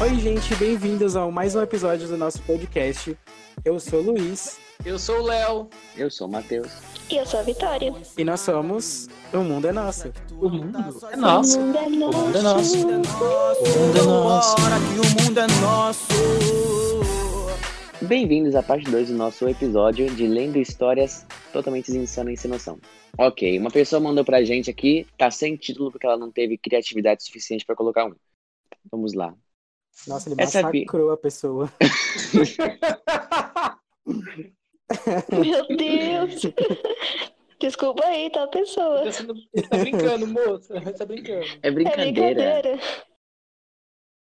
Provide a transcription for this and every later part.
Oi, gente, bem-vindos a mais um episódio do nosso podcast. Eu sou o Luiz Eu sou o Léo. Eu sou o Matheus. E eu sou a Vitória. e nós somos O Mundo é Nosso. O mundo é nosso. O mundo é O mundo é nosso. nosso. O mundo é nosso. Bora que o mundo é nosso. Bem-vindos à parte 2 do nosso episódio de Lendo Histórias Totalmente Insanas e Sem Noção. Ok, uma pessoa mandou pra gente aqui, tá sem título porque ela não teve criatividade suficiente pra colocar um. Vamos lá. Nossa, ele Essa é vi- massacrou a pessoa. Meu Deus. Desculpa aí, tá, pessoa? Tá, sendo- tá brincando, moça. Tá brincando. É É brincadeira. brincadeira.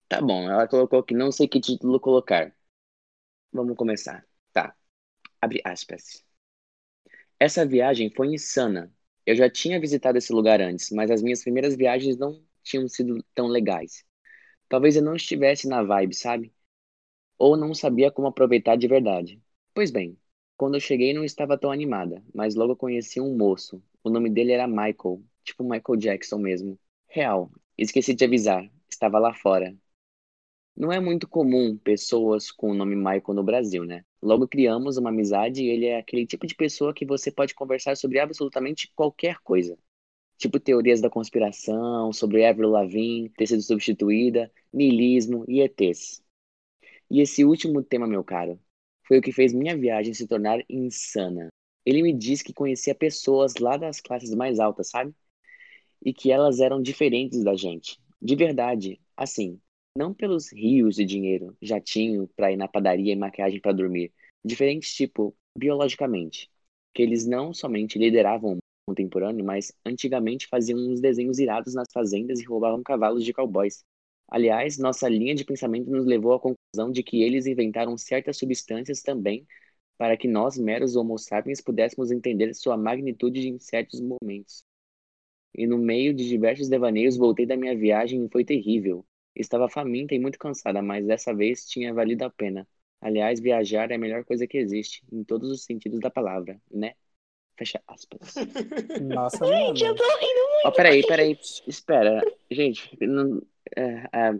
Tá bom, ela colocou que não sei que título colocar. Vamos começar. Tá. Abre aspas. Essa viagem foi insana. Eu já tinha visitado esse lugar antes, mas as minhas primeiras viagens não tinham sido tão legais. Talvez eu não estivesse na vibe, sabe? Ou não sabia como aproveitar de verdade. Pois bem, quando eu cheguei não estava tão animada, mas logo conheci um moço. O nome dele era Michael, tipo Michael Jackson mesmo. Real. Esqueci de avisar, estava lá fora. Não é muito comum pessoas com o nome Michael no Brasil, né? Logo criamos uma amizade e ele é aquele tipo de pessoa que você pode conversar sobre absolutamente qualquer coisa. Tipo teorias da conspiração, sobre Avril Lavigne ter sido substituída, niilismo e ETs. E esse último tema, meu caro, foi o que fez minha viagem se tornar insana. Ele me disse que conhecia pessoas lá das classes mais altas, sabe? E que elas eram diferentes da gente. De verdade, assim, não pelos rios de dinheiro, jatinho pra ir na padaria e maquiagem pra dormir. Diferentes, tipo, biologicamente. Que eles não somente lideravam o contemporâneo, mas antigamente faziam uns desenhos irados nas fazendas e roubavam cavalos de cowboys. Aliás, nossa linha de pensamento nos levou à conclusão de que eles inventaram certas substâncias também para que nós, meros homo sapiens, pudéssemos entender sua magnitude em certos momentos. E no meio de diversos devaneios, voltei da minha viagem e foi terrível. Estava faminta e muito cansada, mas dessa vez tinha valido a pena. Aliás, viajar é a melhor coisa que existe, em todos os sentidos da palavra, né? Fecha aspas. Nossa, Gente, eu tô rindo muito. Ó, peraí, peraí, espera. Gente, não, é, é,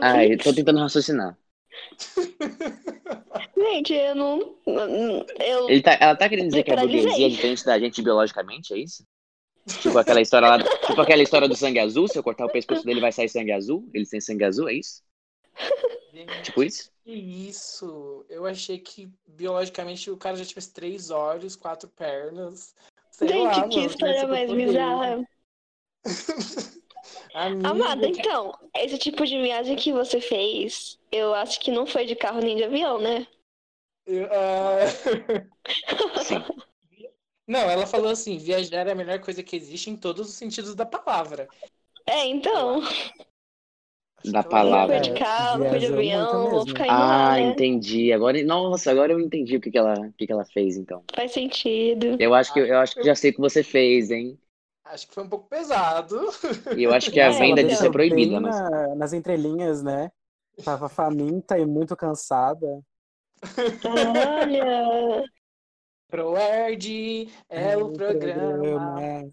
ai, eu tô tentando raciocinar. Gente, eu não. Eu... Ele tá, ela tá querendo dizer Eu que a paralisei. burguesia é diferente da gente biologicamente, é isso? Tipo aquela história lá, tipo aquela história do sangue azul, se eu cortar o pescoço dele vai sair sangue azul? Eles têm sangue azul, é isso? Gente, Tipo isso? que isso? Eu achei que biologicamente o cara já tivesse três olhos, quatro pernas. Sei Gente, lá, que mano, história mais bizarra. Amiga, Amada, então, esse tipo de viagem que você fez, eu acho que não foi de carro nem de avião, né? eu- ah, Sim. Não, ela falou assim: viajar é a melhor coisa que existe em todos os sentidos da palavra. É, então. Da palavra. Foi de carro, foi de avião, vou ficar indo lá, Ah, né? entendi. Agora, nossa, agora eu entendi o que que ela, o que que ela fez, então. Faz sentido. Eu acho que eu acho que já sei o que você fez, hein? Acho que foi um pouco pesado. E eu acho que a É, venda ela disso é deixou proibida, mas na- nas entrelinhas, né? Tava faminta e muito cansada. Olha. ProErd é o Ai, programa.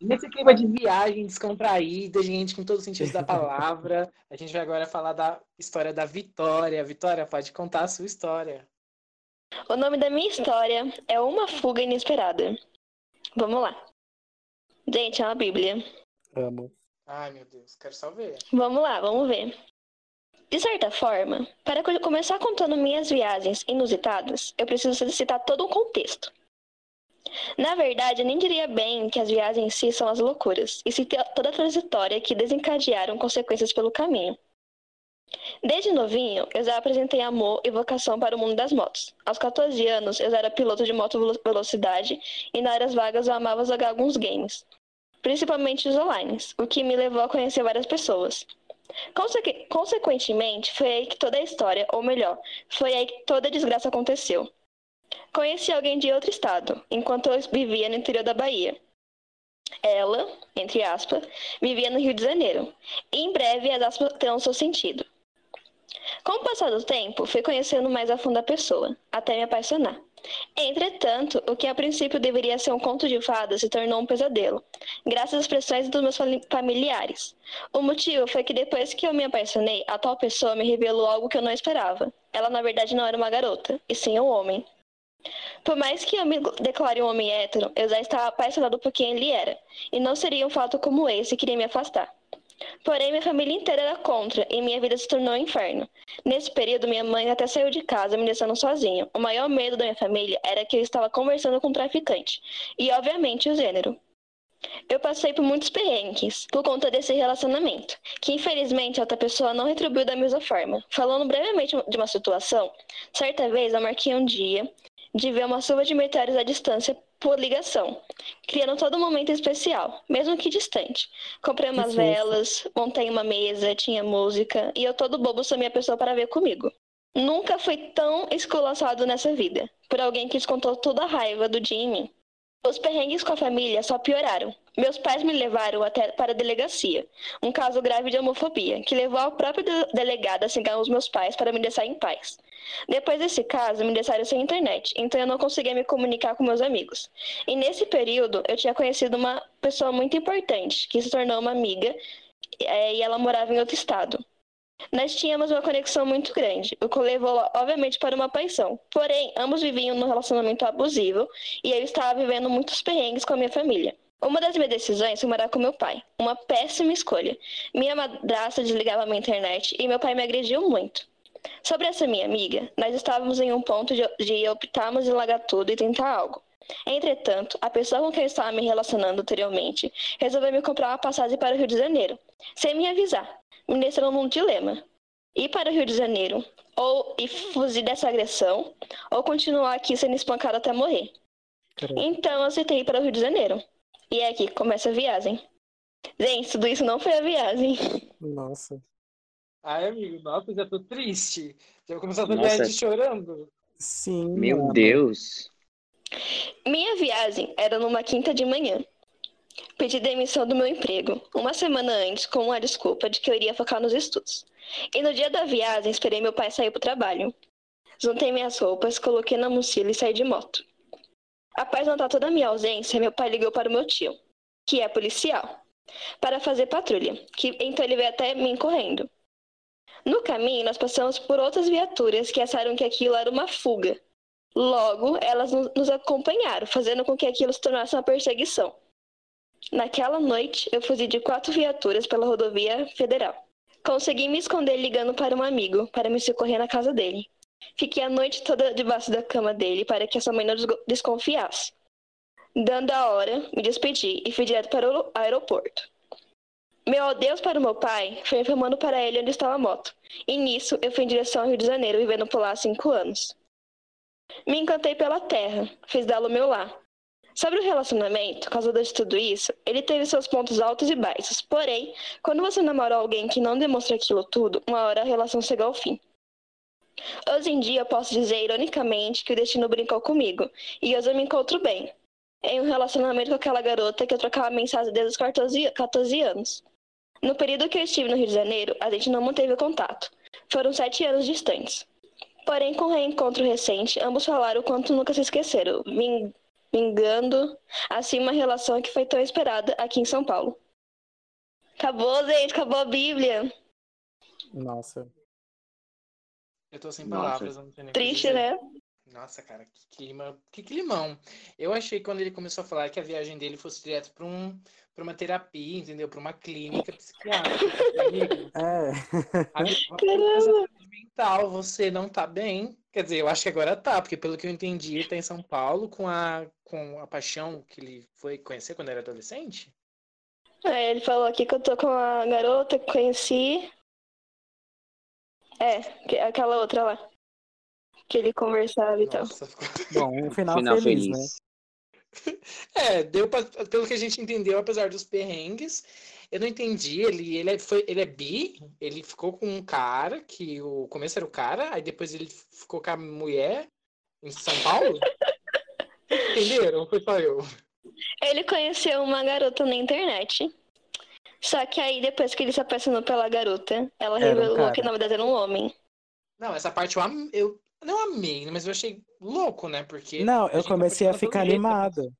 Nesse clima de viagem descontraída, gente, com todos os sentidos da palavra, a gente vai agora falar da história da Vitória. Vitória, pode contar a sua história. O nome da minha história é Uma Fuga Inesperada. Vamos lá. Gente, é uma bíblia. Amo. Ai, meu Deus, quero só ver. Vamos lá, vamos ver. De certa forma, para co- começar contando minhas viagens inusitadas, eu preciso citar todo um contexto. Na verdade, eu nem diria bem que as viagens em si são as loucuras, e sim toda a trajetória que desencadearam consequências pelo caminho. Desde novinho, eu já apresentei amor e vocação para o mundo das motos. Aos 14 anos, eu já era piloto de moto velo- velocidade e na áreas vagas eu amava jogar alguns games, principalmente os online, o que me levou a conhecer várias pessoas. Conseque- Consequentemente, foi aí que toda a história, ou melhor, foi aí que toda a desgraça aconteceu. Conheci alguém de outro estado, enquanto eu vivia no interior da Bahia. Ela, entre aspas, vivia no Rio de Janeiro. E em breve as aspas terão seu sentido. Com o passar do tempo, fui conhecendo mais a fundo a pessoa, até me apaixonar. Entretanto, o que a princípio deveria ser um conto de fadas se tornou um pesadelo, graças às pressões dos meus fami- familiares. O motivo foi que depois que eu me apaixonei, a tal pessoa me revelou algo que eu não esperava. Ela, na verdade, não era uma garota, e sim um homem. Por mais que eu me declare um homem hétero, eu já estava apaixonado por quem ele era, e não seria um fato como esse que iria me afastar. Porém, minha família inteira era contra e minha vida se tornou um inferno. Nesse período, minha mãe até saiu de casa, me deixando sozinho. O maior medo da minha família era que eu estava conversando com um traficante, e obviamente o gênero. Eu passei por muitos perrengues por conta desse relacionamento, que infelizmente a outra pessoa não retribuiu da mesma forma. Falando brevemente de uma situação, certa vez eu marquei um dia de ver uma chuva de meteoros à distância por ligação, criando todo um momento especial, mesmo que distante. Comprei umas velas, montei uma mesa, tinha música, e eu todo bobo chamei a pessoa para ver comigo. Nunca fui tão esculaçado nessa vida, por alguém que descontou toda a raiva do dia em mim. Os perrengues com a família só pioraram. Meus pais me levaram até para a delegacia, um caso grave de homofobia, que levou ao próprio de- delegado a cigar os meus pais para me deixar em paz. Depois desse caso, me deixaram sem internet, então eu não conseguia me comunicar com meus amigos. E nesse período, eu tinha conhecido uma pessoa muito importante, que se tornou uma amiga, eh, e ela morava em outro estado. Nós tínhamos uma conexão muito grande, o que levou, obviamente, para uma paixão. Porém, ambos viviam num relacionamento abusivo e eu estava vivendo muitos perrengues com a minha família. Uma das minhas decisões foi morar com meu pai. Uma péssima escolha. Minha madrasta desligava minha internet e meu pai me agrediu muito. Sobre essa minha amiga, nós estávamos em um ponto de, de optarmos em largar tudo e tentar algo. Entretanto, a pessoa com quem eu estava me relacionando anteriormente resolveu me comprar uma passagem para o Rio de Janeiro, sem me avisar, me deixando num dilema. Ir para o Rio de Janeiro, ou ir fugir dessa agressão, ou continuar aqui sendo espancado até morrer. Caramba. Então eu aceitei ir para o Rio de Janeiro. E é aqui que começa a viagem. Gente, tudo isso não foi a viagem. Nossa. Ai, amigo, nossa, já tô triste. Já vou começar a Nossa. chorando. Sim. Meu mano. Deus. Minha viagem era numa quinta de manhã. Pedi demissão do meu emprego, uma semana antes, com uma desculpa de que eu iria focar nos estudos. E no dia da viagem, esperei meu pai sair para o trabalho. Juntei minhas roupas, coloquei na mochila e saí de moto. Após notar toda a minha ausência, meu pai ligou para o meu tio, que é policial, para fazer patrulha, que então ele veio até mim correndo. No caminho, nós passamos por outras viaturas que acharam que aquilo era uma fuga. Logo, elas no- nos acompanharam, fazendo com que aquilo se tornasse uma perseguição. Naquela noite, eu fugi de quatro viaturas pela rodovia federal. Consegui me esconder ligando para um amigo para me socorrer na casa dele. Fiquei a noite toda debaixo da cama dele para que essa mãe não desconfiasse. Dando a hora, me despedi e fui direto para o aeroporto. Meu adeus para o meu pai foi informando para ele onde estava a moto. E nisso, eu fui em direção ao Rio de Janeiro, vivendo por lá há cinco anos. Me encantei pela terra, fiz dela o meu lar. Sobre o relacionamento, causador de tudo isso, ele teve seus pontos altos e baixos. Porém, quando você namora alguém que não demonstra aquilo tudo, uma hora a relação chega ao fim. Hoje em dia, posso dizer ironicamente que o destino brincou comigo, e hoje eu me encontro bem. Em um relacionamento com aquela garota que eu trocava mensagem desde os 14, 14 anos. No período que eu estive no Rio de Janeiro, a gente não manteve contato. Foram sete anos distantes. Porém, com o reencontro recente, ambos falaram o quanto nunca se esqueceram, ving- vingando assim uma relação que foi tão esperada aqui em São Paulo. Acabou, gente, acabou a Bíblia. Nossa. Eu tô sem Nossa. palavras, eu não tenho nem Triste, né? Nossa, cara, que clima, que climão. Eu achei quando ele começou a falar que a viagem dele fosse direto para um, para uma terapia, entendeu? Para uma clínica psiquiátrica. Amigo, É. amigo, fazer saúde mental, você não tá bem? Quer dizer, eu acho que agora tá, porque pelo que eu entendi, ele tá em São Paulo com a, com a paixão que ele foi conhecer quando era adolescente. É, ele falou aqui que eu tô com a garota que conheci. É, que- aquela outra lá. Que ele conversava e tal. Bom, um final, Final feliz, feliz. né? É, deu pra, pelo que a gente entendeu, apesar dos perrengues, eu não entendi. Ele, ele, é, foi, ele é bi, ele ficou com um cara, que o começo era o cara, aí depois ele ficou com a mulher em São Paulo. Entenderam? Foi só eu. Ele conheceu uma garota na internet. Só que aí, depois que ele se apaixonou pela garota, ela Era um revelou cara. que na verdade era um homem. Não, essa parte eu, am- eu Não amei, mas eu achei louco, né? Porque. Não, eu comecei a ficar animado.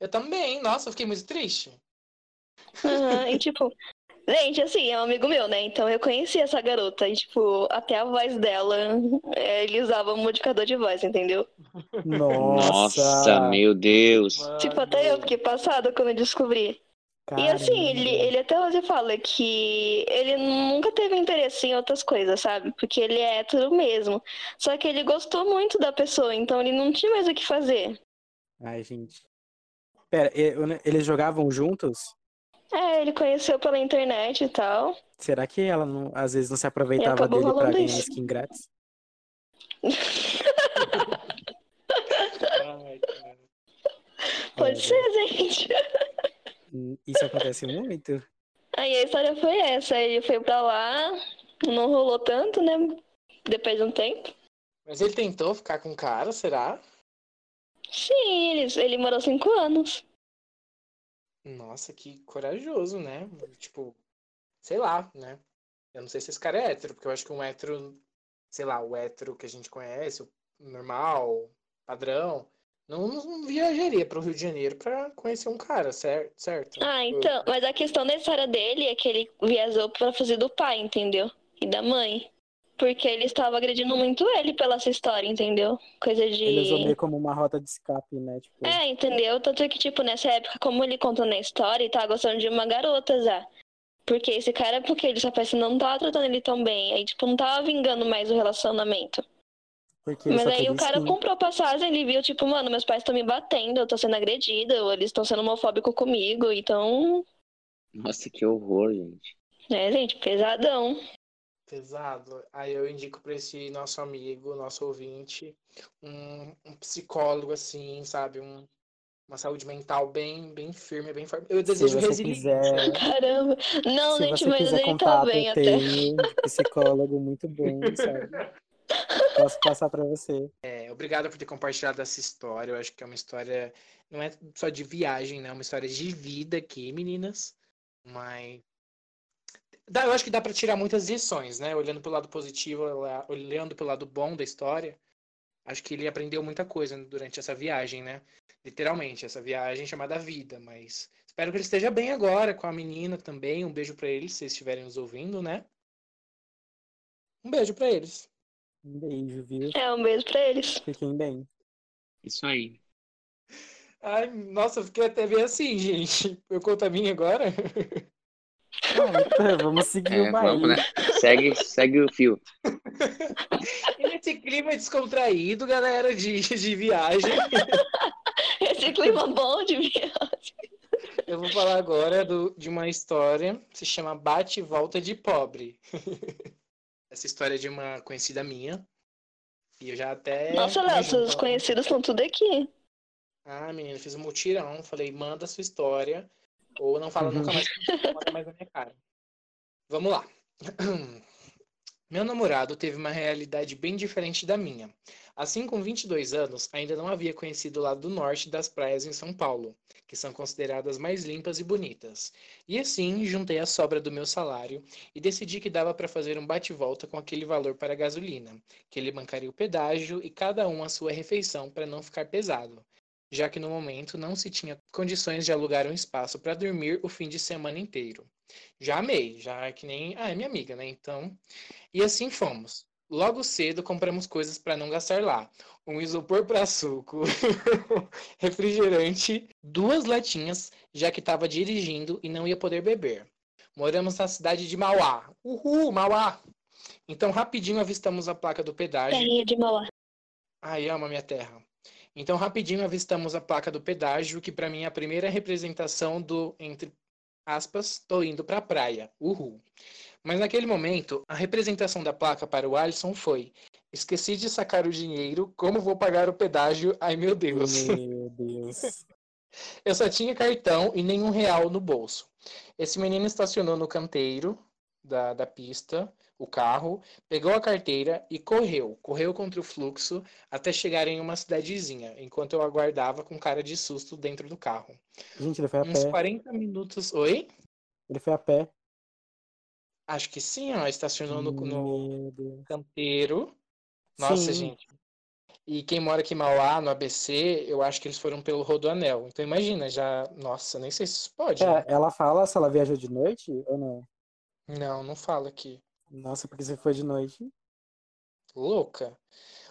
Eu também, nossa, eu fiquei muito triste. Aham, e tipo, gente, assim, é um amigo meu, né? Então eu conheci essa garota e, tipo, até a voz dela, é, ele usava um modificador de voz, entendeu? Nossa, Nossa, meu Deus. Tipo, até eu fiquei passada quando eu descobri. E assim, ele, ele até hoje fala que ele nunca teve interesse em outras coisas, sabe? Porque ele é hétero mesmo. Só que ele gostou muito da pessoa, então ele não tinha mais o que fazer. Ai, gente. Pera, eles jogavam juntos? É, ele conheceu pela internet e tal. Será que ela não- às vezes não se aproveitava dele pra ganhar isso. skin grátis? Pode ser, gente. Isso acontece muito? Aí a história foi essa. Ele foi pra lá, não rolou tanto, né? Depois de um tempo. Mas ele tentou ficar com o cara, será? Sim, ele, ele morou cinco anos. Nossa, que corajoso, né? Tipo, sei lá, né? Eu não sei se esse cara é hétero, porque eu acho que um hétero, sei lá, o hétero que a gente conhece, o normal, padrão, não, não viajaria para o Rio de Janeiro pra conhecer um cara, certo? certo? Ah, então. Mas a questão da história dele é que ele viajou pra fazer do pai, entendeu? E da mãe. Porque ele estava agredindo muito ele pela essa história, entendeu? Coisa de. Ele usou meio como uma rota de escape, né? Tipo, É, entendeu? Tanto que, tipo, nessa época, como ele contou na história, ele tava gostando de uma garota já. Porque esse cara, porque ele só parece que não tava tratando ele tão bem. Aí, tipo, não tava vingando mais o relacionamento. Porque Mas aí o cara skin. comprou passagem, ele viu, tipo, mano, meus pais estão me batendo, eu tô sendo agredida, ou eles estão sendo homofóbicos comigo, então. Nossa, que horror, gente. É, gente, pesadão. Pesado. Aí eu indico para esse nosso amigo, nosso ouvinte, um, um psicólogo, assim, sabe? Um, uma saúde mental bem, bem firme, bem forte. Eu Se desejo você resiliência. quiser, Caramba. Não, se gente, você mas quiser ele tá bem até. um psicólogo muito bom, sabe? Posso passar pra você. É, obrigado por ter compartilhado essa história. Eu acho que é uma história, não é só de viagem, né? É uma história de vida aqui, meninas. Mas eu acho que dá para tirar muitas lições, né? Olhando pelo lado positivo, olha- olhando pelo lado bom da história. Acho que ele aprendeu muita coisa durante essa viagem, né? Literalmente, essa viagem chamada vida. Mas espero que ele esteja bem agora com a menina também. Um beijo para eles, se estiverem nos ouvindo, né? Um beijo para eles. Um beijo, viu? É, um beijo pra eles. Fiquem bem. Isso aí. Ai, nossa, eu fiquei até meio assim, gente. Eu conto a minha agora. Ah, então, vamos seguir É, o baile. vamos, né? Segue, segue o fio. E nesse clima descontraído, galera, de, de viagem, Esse clima bom de viagem. eu vou falar agora do- de uma história que se chama Bate e Volta de Pobre. Essa história é de uma conhecida minha. E eu já até. Nossa, Léo, seus conhecidos estão tudo aqui. Ah, menina, fiz um mutirão. Falei, manda a sua história. Ou não fala nunca mais, não manda mais na minha cara. Vamos lá. Meu namorado teve uma realidade bem diferente da minha. Assim, com 22 anos, ainda não havia conhecido o lado norte das praias em São Paulo, que são consideradas mais limpas e bonitas. E assim, juntei a sobra do meu salário e decidi que dava para fazer um bate-volta com aquele valor para a gasolina, que ele bancaria o pedágio e cada um a sua refeição para não ficar pesado já que no momento não se tinha condições de alugar um espaço para dormir o fim de semana inteiro. Já amei, já é que nem. Ah, é minha amiga, né? Então. E assim fomos. Logo cedo compramos coisas para não gastar lá. Um isopor para suco, refrigerante, duas latinhas, já que estava dirigindo e não ia poder beber. Moramos na cidade de Mauá. Uhul, Mauá! Então, rapidinho avistamos a placa do pedágio. Terrinha de Mauá. Ai, amo a minha terra. Então, rapidinho avistamos a placa do pedágio, que para mim é a primeira representação do, entre aspas, tô indo pra praia. Uhul. Mas naquele momento, a representação da placa para o Alisson foi: esqueci de sacar o dinheiro, como vou pagar o pedágio? Ai, meu Deus. Meu Deus. Eu só tinha cartão e nenhum real no bolso. Esse menino estacionou no canteiro da, da pista, o carro, pegou a carteira e correu. Correu contra o fluxo até chegar em uma cidadezinha, enquanto eu aguardava com cara de susto dentro do carro. Gente, ele foi a Uns pé. 40 minutos. Oi? Ele foi a pé. Acho que sim, ó. Estacionou no, no canteiro. Nossa, Sim. gente. E quem mora aqui em Mauá, no ABC, eu acho que eles foram pelo Rodoanel. Então imagina, já. Nossa, nem sei se isso pode. né? É, ela fala se ela viaja de noite ou não? Não, não fala aqui. Nossa, porque se for de noite. Louca.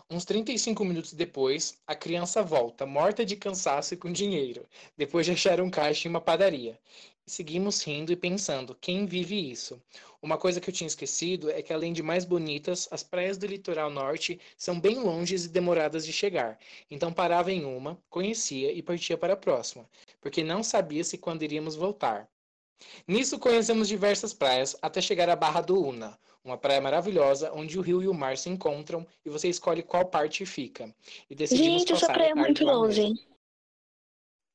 Uns 35 minutos depois, a criança volta, morta de cansaço e com dinheiro, depois de achar um caixa em uma padaria. Seguimos rindo e pensando, quem vive isso? Uma coisa que eu tinha esquecido é que, além de mais bonitas, as praias do litoral norte são bem longes e demoradas de chegar. Então parava em uma, conhecia e partia para a próxima, porque não sabia se quando iríamos voltar. Nisso conhecemos diversas praias até chegar à Barra do Una, uma praia maravilhosa onde o rio e o mar se encontram e você escolhe qual parte fica. E decidimos Gente, essa praia é muito longe. mesmo.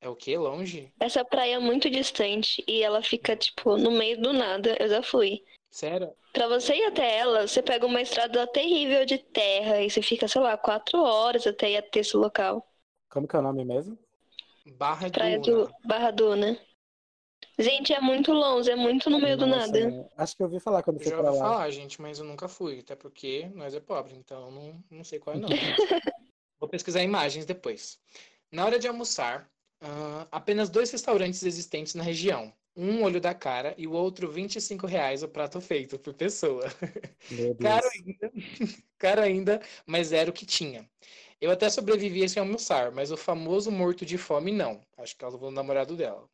É o quê? Longe? Essa praia é muito distante e ela fica, tipo, no meio do nada. Eu já fui. Sério? Pra você ir até ela, você pega uma estrada terrível de terra e você fica, sei lá, quatro horas até ir até esse local. Como que é o nome mesmo? Barra Praia do Barra Duna. Gente, é muito longe, é muito no meio do Nossa, nada. Acho que eu ouvi falar quando Eu fui já pra ouvi lá. falar, gente, mas eu nunca fui, até porque nós é pobre, então não, não sei qual é não. Vou pesquisar imagens depois. Na hora de almoçar, ah, apenas dois restaurantes existentes na região. Um olho da cara e o outro 25 reais o prato feito por pessoa. Caro ainda, caro ainda, mas era o que tinha. Eu até sobrevivi sem almoçar, mas o famoso morto de fome não. Acho que ela o namorado dela.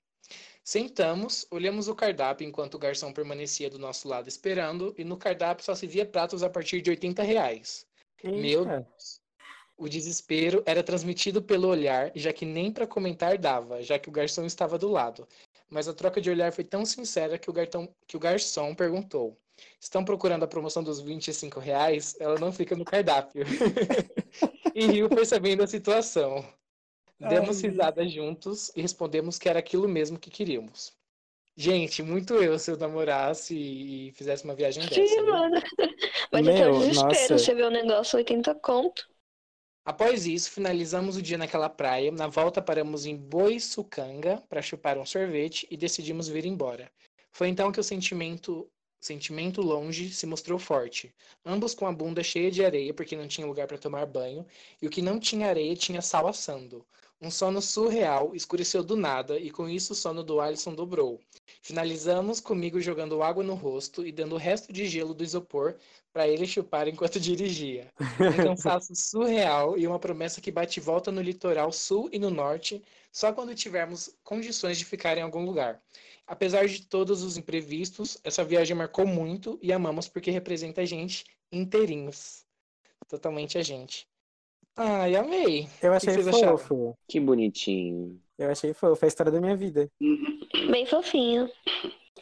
Sentamos, olhamos o cardápio enquanto o garçom permanecia do nosso lado esperando, e no cardápio só se via pratos a partir de 80 reais. Meu Eita. Deus. O desespero era transmitido pelo olhar, já que nem para comentar dava, já que o garçom estava do lado. Mas a troca de olhar foi tão sincera que o, gartão, que o garçom perguntou: Estão procurando a promoção dos 25 reais? Ela não fica no cardápio. e riu percebendo a situação. Demos Ai. risada juntos e respondemos que era aquilo mesmo que queríamos. Gente, muito eu se eu namorasse e fizesse uma viagem dessa. Sim, viu? mano. Mas Meu, o desespero, nossa. você vê o negócio 80 conto. Após isso, finalizamos o dia naquela praia. Na volta, paramos em Boiçucanga para chupar um sorvete e decidimos vir embora. Foi então que o sentimento, sentimento longe se mostrou forte. Ambos com a bunda cheia de areia porque não tinha lugar para tomar banho, e o que não tinha areia tinha sal assando. Um sono surreal escureceu do nada e com isso o sono do Alisson dobrou. Finalizamos comigo jogando água no rosto e dando o resto de gelo do isopor para ele chupar enquanto dirigia. Um cansaço surreal e uma promessa que bate volta no litoral sul e no norte só quando tivermos condições de ficar em algum lugar. Apesar de todos os imprevistos, essa viagem marcou muito e amamos porque representa a gente inteirinhos. Totalmente a gente. Ai, amei. Eu que achei acharam? fofo. Que bonitinho. Eu achei fofo. É a história da minha vida. Bem fofinho.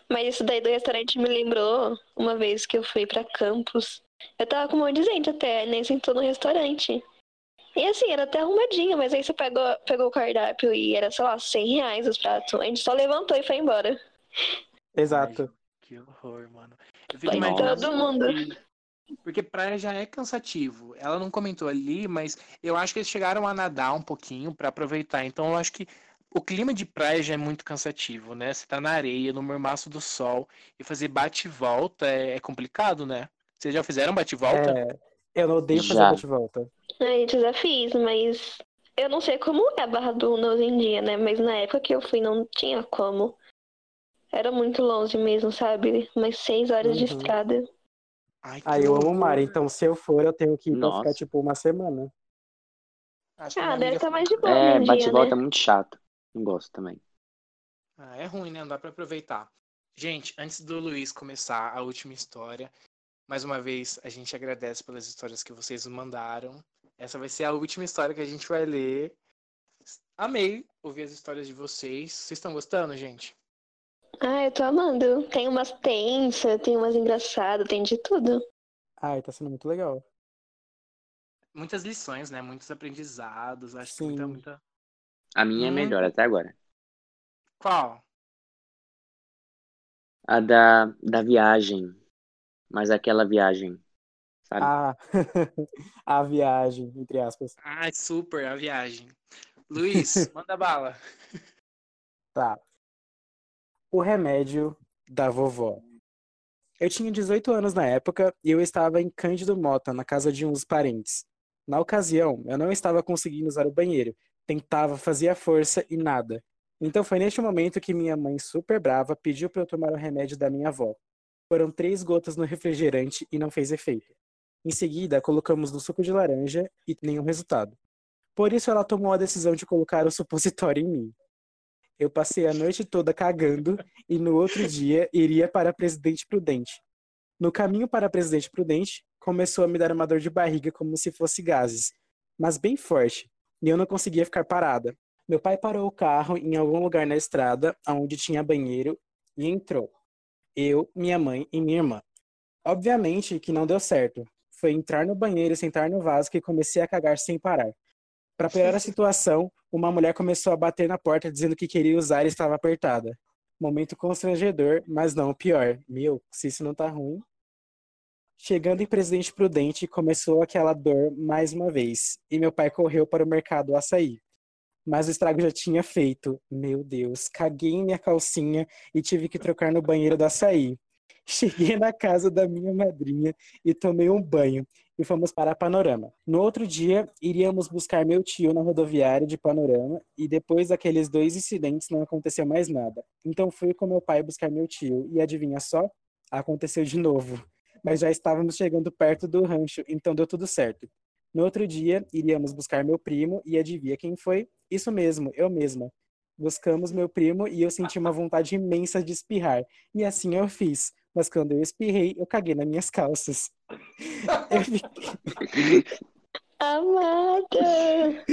Mas isso daí do restaurante me lembrou uma vez que eu fui pra Campos. Eu tava com um monte de gente até, nem sentou no restaurante. E assim, era até arrumadinho, mas aí você pegou, pegou o cardápio e era, sei lá, 100 reais os pratos. A gente só levantou e foi embora. Exato. Que horror, mano. Eu fico Foi todo mundo. Que- Porque praia já é cansativo. Ela não comentou ali, mas eu acho que eles chegaram a nadar um pouquinho pra aproveitar. Então eu acho que o clima de praia já é muito cansativo, né? Você tá na areia, no mormaço do sol, e fazer bate e volta é, é complicado, né? Vocês já fizeram bate e volta? É, eu não odeio fazer Já. bate-volta. A gente já fiz, mas eu não sei como é a Barra do Una hoje em dia, né? Mas na época que eu fui não tinha como. Era muito longe mesmo, sabe? Umas seis horas de Uhum. estrada. Ai, que Ah, eu amo o mar, então se eu for, eu tenho que ir pra Nossa. ficar tipo uma semana. Acho Ah, deve estar foi- mais de boa É, hoje em bate e dia, volta é né? muito chato. Não gosto também. Ah, é ruim, né? Não dá pra aproveitar. Gente, antes do Luiz começar a última história, mais uma vez a gente agradece pelas histórias que vocês nos mandaram. Essa vai ser a última história que a gente vai ler. Amei ouvir as histórias de vocês. Vocês estão gostando, gente? Ah, eu tô amando. Tem umas tensas, tem umas engraçadas, tem de tudo. Ai, tá sendo muito legal. Muitas lições, né? Muitos aprendizados. Acho que muita, Sim. muita. A minha é Muito. melhor até agora. Qual? A da, da viagem. Mas aquela viagem. Sabe? Ah, a viagem, entre aspas. Ai, super, a viagem. Luiz, manda bala. Tá. O remédio da vovó. Eu tinha 18 anos na época e eu estava em Cândido Mota, na casa de uns parentes. Na ocasião, eu não estava conseguindo usar o banheiro. Tentava, fazia força e nada. Então foi neste momento que minha mãe, super brava, pediu para eu tomar o remédio da minha avó. Foram três gotas no refrigerante e não fez efeito. Em seguida, colocamos no suco de laranja e nenhum resultado. Por isso, ela tomou a decisão de colocar o supositório em mim. Eu passei a noite toda cagando e no outro dia iria para Presidente Prudente. No caminho para Presidente Prudente, começou a me dar uma dor de barriga como se fosse gases, mas bem forte, e eu não conseguia ficar parada. Meu pai parou o carro em algum lugar na estrada, onde tinha banheiro, e entrou. Eu, minha mãe e minha irmã. Obviamente que não deu certo. Foi entrar no banheiro e sentar no vaso que comecei a cagar sem parar. Para piorar a situação, uma mulher começou a bater na porta dizendo que queria usar e estava apertada. Momento constrangedor, mas não o pior. Meu, se isso não tá ruim. Chegando em Presidente Prudente, começou aquela dor mais uma vez, e meu pai correu para o mercado açaí. Mas o estrago já tinha feito. Meu Deus, caguei em minha calcinha e tive que trocar no banheiro do açaí. Cheguei na casa da minha madrinha e tomei um banho e fomos para Panorama. No outro dia, iríamos buscar meu tio na rodoviária de Panorama e depois daqueles dois incidentes não aconteceu mais nada. Então fui com meu pai buscar meu tio e adivinha só? Aconteceu de novo mas já estávamos chegando perto do rancho, então deu tudo certo. No outro dia, iríamos buscar meu primo e adivinha quem foi? Isso mesmo, eu mesma. Buscamos meu primo e eu senti uma vontade imensa de espirrar. E assim eu fiz. Mas quando eu espirrei, eu caguei nas minhas calças. Eu fiquei... Amada!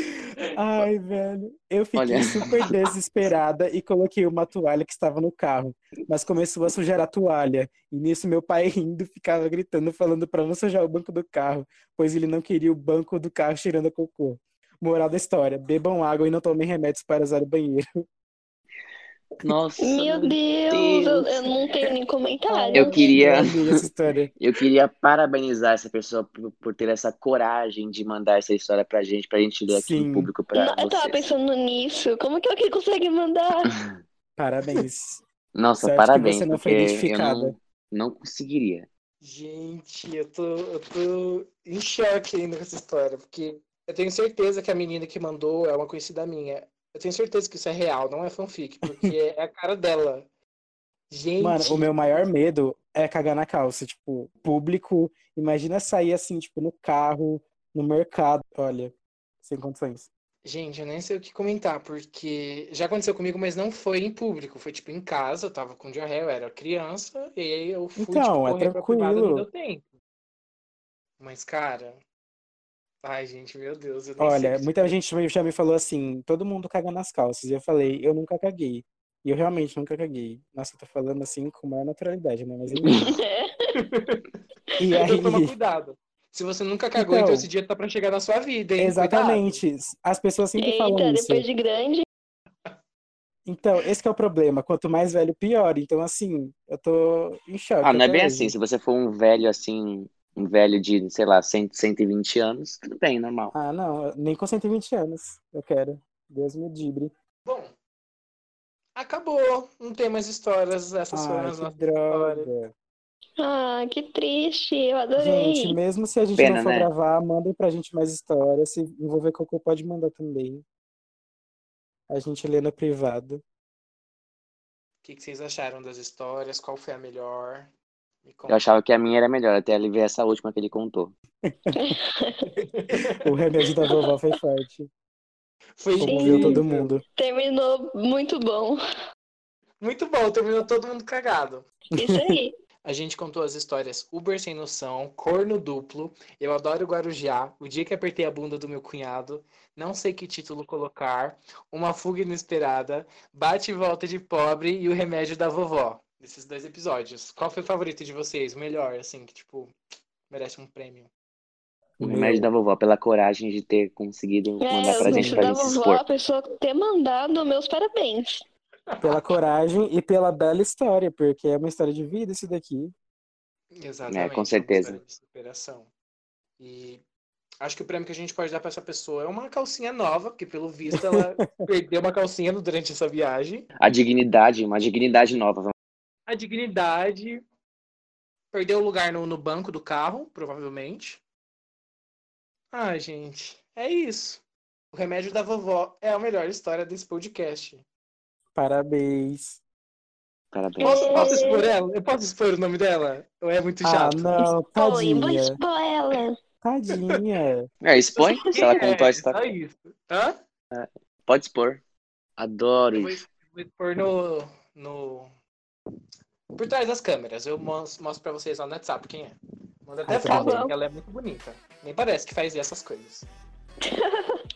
Ai, velho. Eu fiquei Olha. super desesperada e coloquei uma toalha que estava no carro. Mas começou a sujar a toalha. E nisso meu pai rindo ficava gritando, falando para não sujar o banco do carro, pois ele não queria o banco do carro cheirando a cocô. Moral da história: bebam água e não tomem remédios para usar o banheiro. Nossa. Meu Deus, eu, eu não tenho nem comentário. Eu queria- Eu queria parabenizar essa pessoa por, por ter essa coragem de mandar essa história pra gente, pra gente ler aqui Sim. em público pra Não, eu tava pensando nisso. Como que alguém consegue mandar? Parabéns. Nossa, Sorte que parabéns, você não foi identificada. não, não conseguiria. Gente, eu tô, eu tô em choque ainda com essa história, porque eu tenho certeza que a menina que mandou é uma conhecida minha. Eu tenho certeza que isso é real, não é fanfic, porque é a cara dela. Gente, Mano, o meu maior medo é cagar na calça. Tipo, público. Imagina sair assim, tipo, no carro, no mercado. Olha, sem condições. gente, eu nem sei o que comentar, porque já aconteceu comigo, mas não foi em público, foi tipo em casa, eu tava com diarreia, eu era criança, e aí eu fui Então, tipo, é correr pra privada, não tranquilo. deu tempo. Mas, cara, ai, gente, meu Deus, Olha, que muita gente já me falou assim: todo mundo caga nas calças. E eu falei: eu nunca caguei. E eu realmente nunca caguei. Nossa, eu tô falando assim com maior naturalidade, né? Mas enfim. E aí. Então toma cuidado. Se você nunca cagou, então, Então. esse dia tá pra chegar na sua vida, hein? Exatamente. As pessoas sempre falam Eita, isso. depois de grande. Então, esse que é o problema. Quanto mais velho, pior. Então, assim, eu tô em choque. Ah, não é bem hoje. assim. Se você for um velho assim, um velho de, sei lá, 100, 120 anos, tudo bem, normal. Ah, não, nem com 120 anos eu quero. Deus me dibre. Bom, acabou. Não tem mais histórias. Essas foram as nossas droga. Ah, que triste. Eu adorei. Gente, mesmo se a gente Pena, não for né? gravar, mandem pra gente mais histórias. Se envolver cocô, pode mandar também. A gente lê no privado. O que, que vocês acharam das histórias? Qual foi a melhor? Eu achava que a minha era melhor, até ele ver essa última que ele contou. O remédio da vovó foi forte. Foi Comoveu todo mundo. Terminou muito bom. Muito bom, terminou todo mundo cagado. Isso aí. A gente contou as histórias Uber sem noção, corno duplo, eu adoro Guarujá, o dia que apertei a bunda do meu cunhado, não sei que título colocar, uma fuga inesperada, bate e volta de pobre e o remédio da vovó. Desses dois episódios. Qual foi o favorito de vocês? O melhor, assim, que tipo, merece um prêmio. O remédio da vovó, pela coragem de ter conseguido mandar É, pra gente, pra da gente se vovó, expor. a pessoa ter mandado meus parabéns. Pela coragem e pela bela história, porque é uma história de vida isso daqui. Exatamente. com uma certeza. de superação. E acho que o prêmio que a gente pode dar pra essa pessoa é uma calcinha nova, porque pelo visto ela perdeu uma calcinha durante essa viagem. A dignidade, uma dignidade nova. A dignidade. Perdeu o lugar no, no banco do carro, provavelmente. Ah, gente, é isso. O remédio da vovó é a melhor história desse podcast. Parabéns. Parabéns. Posso, posso expor ela? Eu posso expor o nome dela? Ou é muito Ah, chato? não, Foi, vou tadinha. expor ela. Tadinha. É, expõe, se ela É, contou a Só história. isso. Hã? Pode expor. Adoro Eu vou, isso. vou expor no, no. Por trás das câmeras. Eu mos- mostro pra vocês lá no WhatsApp quem é. Manda até Ah, foto, ela é muito bonita. Nem parece que faz essas coisas.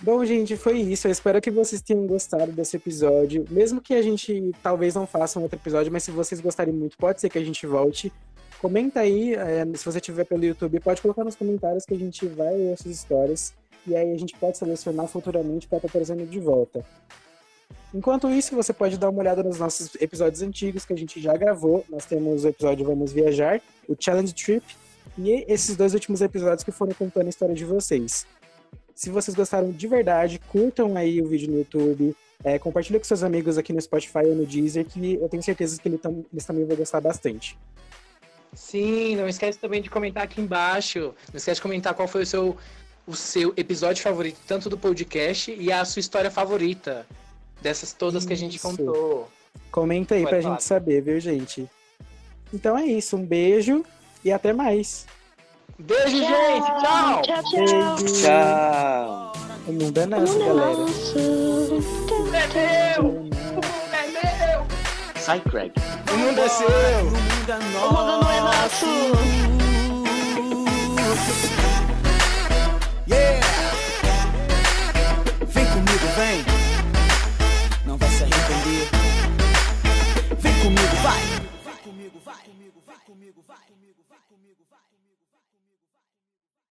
Bom, gente, foi isso. Eu espero que vocês tenham gostado desse episódio. Mesmo que a gente talvez não faça um outro episódio, mas se vocês gostarem muito, pode ser que a gente volte. Comenta aí, é, se você tiver pelo YouTube, pode colocar nos comentários que a gente vai ler essas histórias. E aí a gente pode selecionar futuramente para estar trazendo de volta. Enquanto isso, você pode dar uma olhada nos nossos episódios antigos que a gente já gravou. Nós temos o episódio Vamos Viajar, o Challenge Trip e esses dois últimos episódios que foram contando a história de vocês. Se vocês gostaram de verdade, curtam aí o vídeo no YouTube, é, compartilhem com seus amigos aqui no Spotify ou no Deezer, que eu tenho certeza que eles também vão gostar bastante. Sim, não esquece também de comentar aqui embaixo. Não esquece de comentar qual foi o seu, o seu episódio favorito, tanto do podcast e a sua história favorita. Dessas todas isso. que a gente contou. Comenta aí Pode pra falar. gente saber, viu, gente? Então é isso, um beijo e até mais. Beijo, tchau. gente! Tchau! Tchau, tchau! Beijo. Tchau! O mundo é nosso, é galera. É meu! É meu! Sai, Craig. O mundo é seu! O mundo é nosso! O mundo não é nosso! Yeah! Vem comigo, vem! comigo, vai, comigo, vai comigo.